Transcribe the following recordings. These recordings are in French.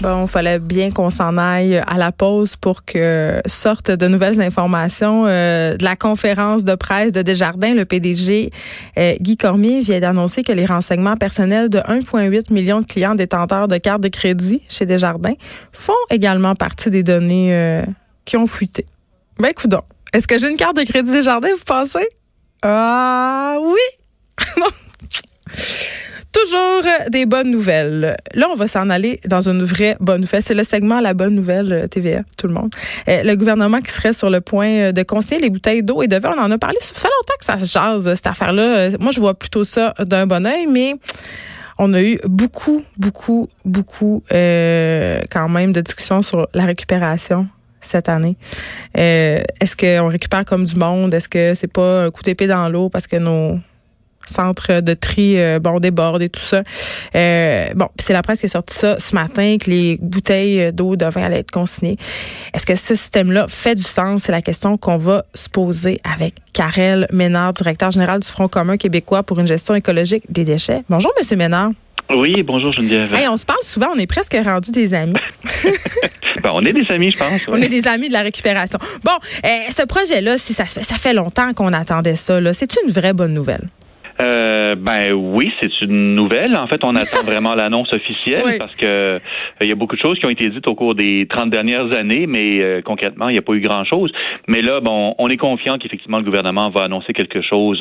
Bon, fallait bien qu'on s'en aille à la pause pour que sortent de nouvelles informations euh, de la conférence de presse de Desjardins. Le PDG euh, Guy Cormier vient d'annoncer que les renseignements personnels de 1,8 million de clients détenteurs de cartes de crédit chez Desjardins font également partie des données euh, qui ont fuité. Ben, écoute Est-ce que j'ai une carte de crédit Desjardins, vous pensez? Ah oui! Toujours des bonnes nouvelles. Là, on va s'en aller dans une vraie bonne nouvelle. C'est le segment La bonne nouvelle euh, TVA, tout le monde. Euh, le gouvernement qui serait sur le point euh, de conseiller les bouteilles d'eau et de verre, on en a parlé. Ça fait longtemps que ça se jase, cette affaire-là. Moi, je vois plutôt ça d'un bon oeil, mais on a eu beaucoup, beaucoup, beaucoup quand même de discussions sur la récupération cette année. Est-ce qu'on récupère comme du monde? Est-ce que c'est pas un coup d'épée dans l'eau parce que nos centre de tri euh, bon déborde et tout ça. Euh, bon, c'est la presse qui a sorti ça ce matin que les bouteilles d'eau de vin allaient être consignées. Est-ce que ce système-là fait du sens? C'est la question qu'on va se poser avec Karel Ménard, directeur général du Front commun québécois pour une gestion écologique des déchets. Bonjour monsieur Ménard. Oui, bonjour Geneviève. Hey, on se parle souvent, on est presque rendu des amis. ben, on est des amis, je pense. On est des amis de la récupération. Bon, euh, ce projet-là, si ça fait, ça fait longtemps qu'on attendait ça, c'est une vraie bonne nouvelle. Euh, ben oui, c'est une nouvelle. En fait, on attend vraiment l'annonce officielle parce que euh, il y a beaucoup de choses qui ont été dites au cours des 30 dernières années, mais euh, concrètement, il n'y a pas eu grand-chose. Mais là, bon, on est confiant qu'effectivement le gouvernement va annoncer quelque chose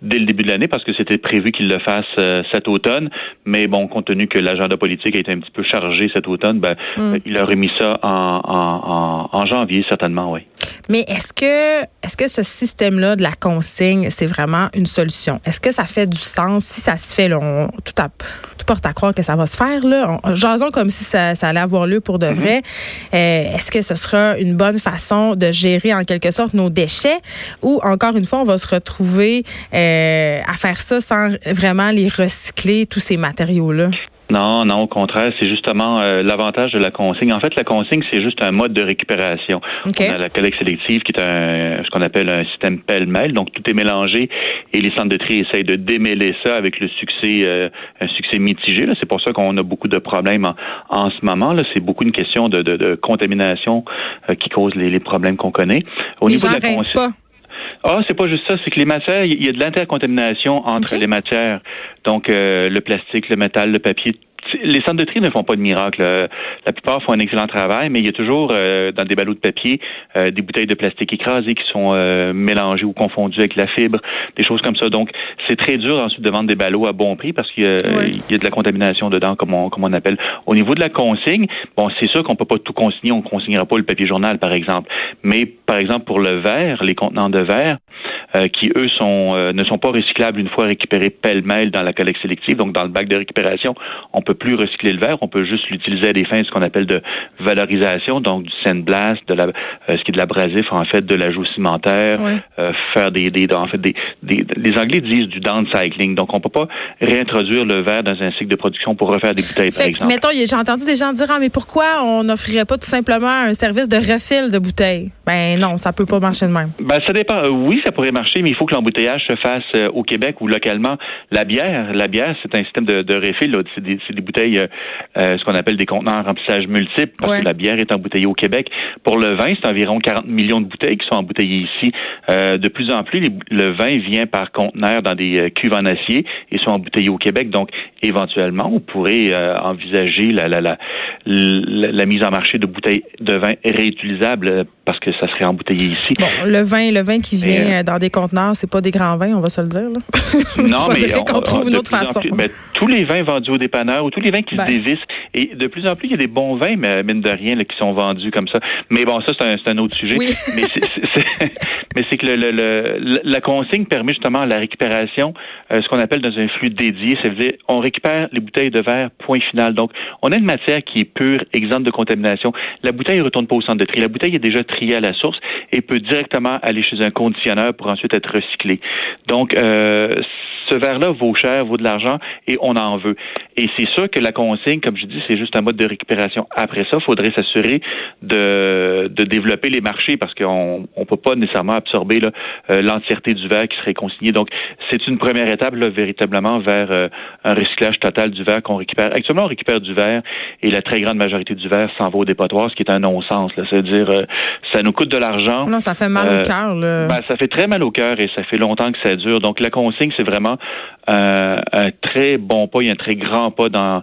dès le début de l'année parce que c'était prévu qu'il le fasse cet automne. Mais bon, compte tenu que l'agenda politique a été un petit peu chargé cet automne, ben, mm. il a remis ça en, en, en, janvier certainement, oui. Mais est-ce que est-ce que ce système-là de la consigne, c'est vraiment une solution? Est-ce que ça fait du sens? Si ça se fait, là, on, tout, à, tout porte à croire que ça va se faire. Là. jason comme si ça, allait avoir lieu pour de mm-hmm. vrai. Euh, est-ce que ce sera une bonne façon de gérer en quelque sorte nos déchets ou encore une fois, on va se retrouver euh, à faire ça sans vraiment les recycler, tous ces matériaux-là? Non, non, au contraire, c'est justement euh, l'avantage de la consigne. En fait, la consigne, c'est juste un mode de récupération. On a la collecte sélective qui est un, ce qu'on appelle un système pêle-mêle, donc tout est mélangé et les centres de tri essayent de démêler ça avec le succès, euh, un succès mitigé. C'est pour ça qu'on a beaucoup de problèmes en, ce moment. Là, c'est beaucoup une question de, de, contamination euh, qui cause les, les problèmes qu'on connaît. Au niveau de la consigne. Ah, c'est pas juste ça, c'est que les matières, il y a de l'intercontamination entre les matières. Donc, euh, le plastique, le métal, le papier, les centres de tri ne font pas de miracle. Euh, la plupart font un excellent travail, mais il y a toujours euh, dans des ballots de papier euh, des bouteilles de plastique écrasées qui sont mélangées ou confondues avec la fibre, des choses comme ça. Donc, c'est très dur ensuite de vendre des ballots à bon prix parce qu'il y, a de la contamination dedans, comme on, comme on appelle. Au niveau de la consigne, bon, c'est sûr qu'on peut pas tout consigner. On ne consignera pas le papier journal, par exemple. Mais, par exemple, pour le verre, les contenants de verre, qui eux sont ne sont pas recyclables une fois récupérés pêle-mêle dans la collecte sélective, donc dans le bac de récupération, on peut plus recycler le verre, on peut juste l'utiliser à des fins ce qu'on appelle de valorisation, donc du sandblast, de la, euh, ce qui est de l'abrasif en fait, de l'ajout cimentaire, euh, faire des, des, en fait des, des, les Anglais disent du downcycling, donc on peut pas réintroduire le verre dans un cycle de production pour refaire des bouteilles par exemple. Mettons, j'ai entendu des gens dire ah mais pourquoi on n'offrirait pas tout simplement un service de refill de bouteilles Ben non, ça peut pas marcher de même. Ben ça dépend. Oui, ça pourrait marcher, mais il faut que l'embouteillage se fasse euh, au Québec ou localement. La bière, la bière, c'est un système de, de refill, c'est des, des bouteilles, euh, euh, ce qu'on appelle des contenants en remplissage multiple, parce que la bière est embouteillée au Québec. Pour le vin, c'est environ 40 millions de bouteilles qui sont embouteillées ici. Euh, de plus en plus, le vin vient par conteneurs dans des cuves en acier et sont embouteillés au Québec. Donc, éventuellement, on pourrait envisager la, la, la, la, mise en marché de bouteilles de vin réutilisables parce que ça serait embouteillé ici. Bon, le vin, le vin qui vient dans des conteneurs, c'est pas des grands vins, on va se le dire. Là. Non, mais on, trouve une autre façon. Tous les vins vendus au dépanneur ou tous les vins qui se ben. dévissent. Et de plus en plus, il y a des bons vins, mais mine de rien, là, qui sont vendus comme ça. Mais bon, ça, c'est un, un, autre sujet. Oui. Mais c'est que le, le, la consigne permet justement la récupération, euh, ce qu'on appelle dans un flux dédié. Ça veut dire, on récupère les bouteilles de verre, point final. Donc, on a une matière qui est pure, exempte de contamination. La bouteille ne retourne pas au centre de tri. La bouteille est déjà triée à la source et peut directement aller chez un conditionneur pour ensuite être recyclée. Donc, euh, ce verre-là vaut cher, vaut de l'argent et on en veut. Et c'est sûr que la consigne, comme je dis, c'est juste un mode de récupération. Après ça, il faudrait s'assurer de, de développer les marchés parce qu'on ne peut pas nécessairement absorber euh, l'entièreté du verre qui serait consigné. Donc, c'est une première étape là, véritablement vers euh, un recyclage total du verre qu'on récupère. Actuellement, on récupère du verre et la très grande majorité du verre s'en va au dépotoir, ce qui est un non-sens. C'est-à-dire, euh, ça nous coûte de l'argent. Non, ça fait mal au cœur. Ben, ça fait très mal au cœur et ça fait longtemps que ça dure. Donc, la consigne, c'est vraiment un très bon pas, il un très grand pas dans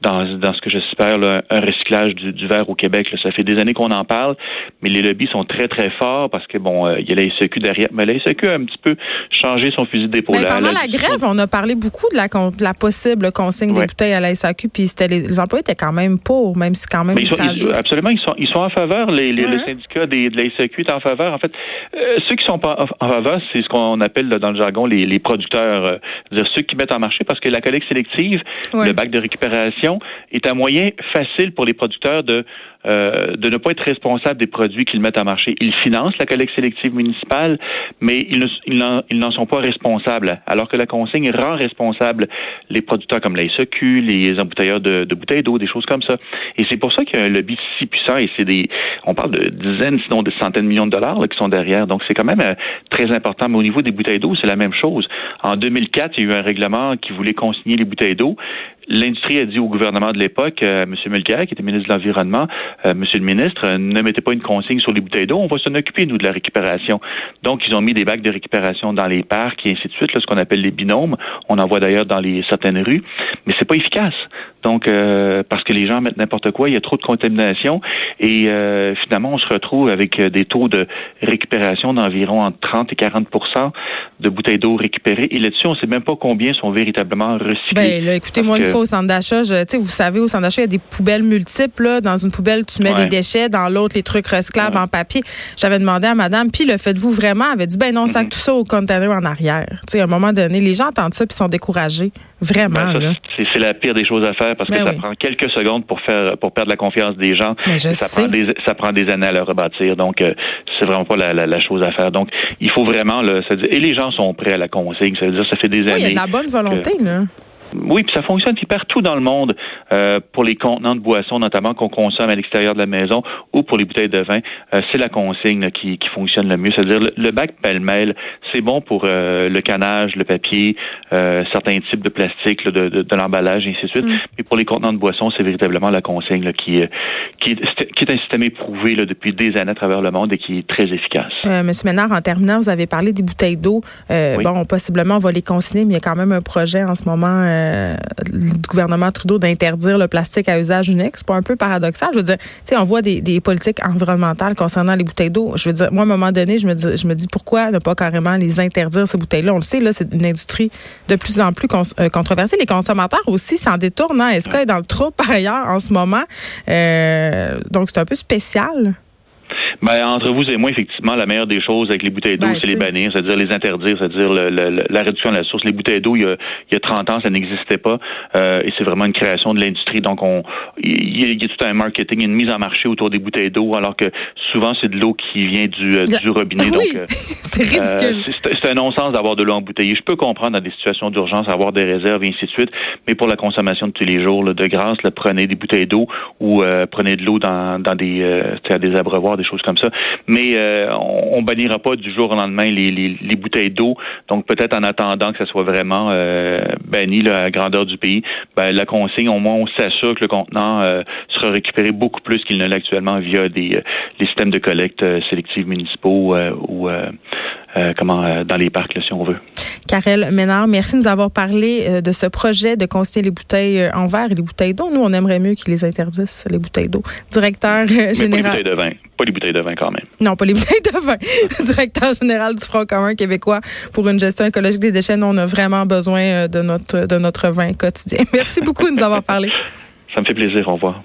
dans, dans ce que j'espère, un recyclage du, du verre au Québec. Ça fait des années qu'on en parle, mais les lobbies sont très, très forts parce que, bon, euh, il y a la SEQ derrière. Mais la SEQ a un petit peu changé son fusil d'épaule. Pendant la, grève, on a parlé beaucoup de la, la possible consigne des bouteilles à la SAQ, puis les, les, employés étaient quand même pour, même si quand même mais ils sont, Absolument, ils sont, ils sont en faveur. Les, les Le syndicat des, de la SAQ est en faveur. En fait, euh, ceux qui sont pas en faveur, c'est ce qu'on appelle dans le jargon les, les producteurs, euh, ceux qui mettent en marché, parce que la collecte sélective, le bac de récupération, est un moyen facile pour les producteurs de euh, de ne pas être responsable des produits qu'ils mettent à marché. Ils financent la collecte sélective municipale, mais ils, n'en sont pas responsables. Alors que la consigne rend responsables les producteurs comme la SEQ, les embouteilleurs de, bouteilles d'eau, des choses comme ça. Et c'est pour ça qu'il y a un lobby si puissant et c'est des, on parle de dizaines, sinon de centaines de millions de dollars qui sont derrière. Donc c'est quand même euh, très important. Mais au niveau des bouteilles d'eau, c'est la même chose. En 2004, il y a eu un règlement qui voulait consigner les bouteilles d'eau. L'industrie a dit au gouvernement de l'époque, euh, M. Mulcair, qui était ministre de l'Environnement, euh, Monsieur le ministre, euh, ne mettez pas une consigne sur les bouteilles d'eau, on va s'en occuper, nous, de la récupération. Donc, ils ont mis des bacs de récupération dans les parcs et ainsi de suite, là, ce qu'on appelle les binômes. On en voit d'ailleurs dans les certaines rues, mais c'est pas efficace. Donc, euh, parce que les gens mettent n'importe quoi, il y a trop de contamination et euh, finalement, on se retrouve avec des taux de récupération d'environ entre 30 et 40% de bouteilles d'eau récupérées. Et là-dessus, on ne sait même pas combien sont véritablement recyclées. Ben, là, écoutez, moi, une fois au centre d'achat, vous savez, au centre d'achat, il y a des poubelles multiples. Là. Dans une poubelle, tu mets des déchets, dans l'autre, les trucs recyclables en papier. J'avais demandé à madame, puis le faites-vous vraiment? Elle avait dit, ben non, on sac mm-hmm. tout ça au container en arrière. Tu sais, à un moment donné, les gens entendent ça puis sont découragés. Vraiment. Ben, c'est la pire des choses à faire parce que ben ça prend quelques secondes pour faire pour perdre la confiance des gens. Mais ça prend des ça prend des années à le rebâtir. Donc euh, c'est vraiment pas la, la, chose à faire. Donc il faut vraiment là, et les gens sont prêts à la consigne. Ça veut dire ça fait des années. Il y a de la bonne volonté là. Oui, puis ça fonctionne puis partout dans le monde euh, pour les contenants de boissons, notamment qu'on consomme à l'extérieur de la maison ou pour les bouteilles de vin. Euh, c'est la consigne qui, qui, fonctionne le mieux. C'est-à-dire le, bac pêle-mêle, c'est bon pour euh, le canage, le papier, certains types de plastique, de, de, de l'emballage, et ainsi de suite. Mm. Mais pour les contenants de boissons, c'est véritablement la consigne qui, qui, est, qui est un système éprouvé là, depuis des années à travers le monde et qui est très efficace. Monsieur Ménard, en terminant, vous avez parlé des bouteilles d'eau. Bon, possiblement, on va les consigner, mais il y a quand même un projet en ce moment euh, du gouvernement Trudeau d'interdire le plastique à usage unique. C'est pas un peu paradoxal. Je veux dire, tu sais, on voit des, des, politiques environnementales concernant les bouteilles d'eau. Je veux dire, moi, à un moment donné, je me dis, je me dis pourquoi ne pas carrément les interdire, ces bouteilles-là? On le sait, là, c'est une industrie de plus en plus euh, controversée. Les consommateurs aussi s'en détournent. Hein? Est-ce est dans le trou par ailleurs en ce moment? Euh, donc, c'est un peu spécial. Ben, entre vous et moi, effectivement, la meilleure des choses avec les bouteilles d'eau, ben, c'est les bannir, c'est-à-dire les interdire, c'est-à-dire la réduction de la source. Les bouteilles d'eau, il, y a 30 ans, ça n'existait pas. Euh, et c'est vraiment une création de l'industrie. Donc, on il y, a tout un marketing, une mise en marché autour des bouteilles d'eau, alors que souvent, c'est de l'eau qui vient du, euh, du robinet. Oui, donc, euh, c'est ridicule. c'est un non-sens d'avoir de l'eau embouteillée. Je peux comprendre dans des situations d'urgence, avoir des réserves et ainsi de suite, mais pour la consommation de tous les jours, de grâce, prenez des bouteilles d'eau ou prenez de l'eau dans, dans des, des abreuvoirs, des choses comme ça. Mais euh, on, bannira pas du jour au lendemain les, les, bouteilles d'eau. Donc peut-être en attendant que ça soit vraiment euh, banni là, à la grandeur du pays, ben, la consigne, au moins on s'assure que le contenant euh, sera récupéré beaucoup plus qu'il ne l'est actuellement via des les systèmes de collecte sélective municipaux ou comment dans les parcs si on veut. Karel Ménard, merci de nous avoir parlé de ce projet de consigner les bouteilles en verre et les bouteilles d'eau. Nous, on aimerait mieux qu'ils les interdisent, les bouteilles d'eau. Directeur général. Pas les bouteilles de vin. Pas les bouteilles de vin quand même. Non, pas les bouteilles de vin. Directeur général du Front commun québécois pour une gestion écologique des déchets. Nous, on a vraiment besoin euh, de notre, de notre vin quotidien. Merci beaucoup de nous avoir parlé. Ça me fait plaisir. Au revoir.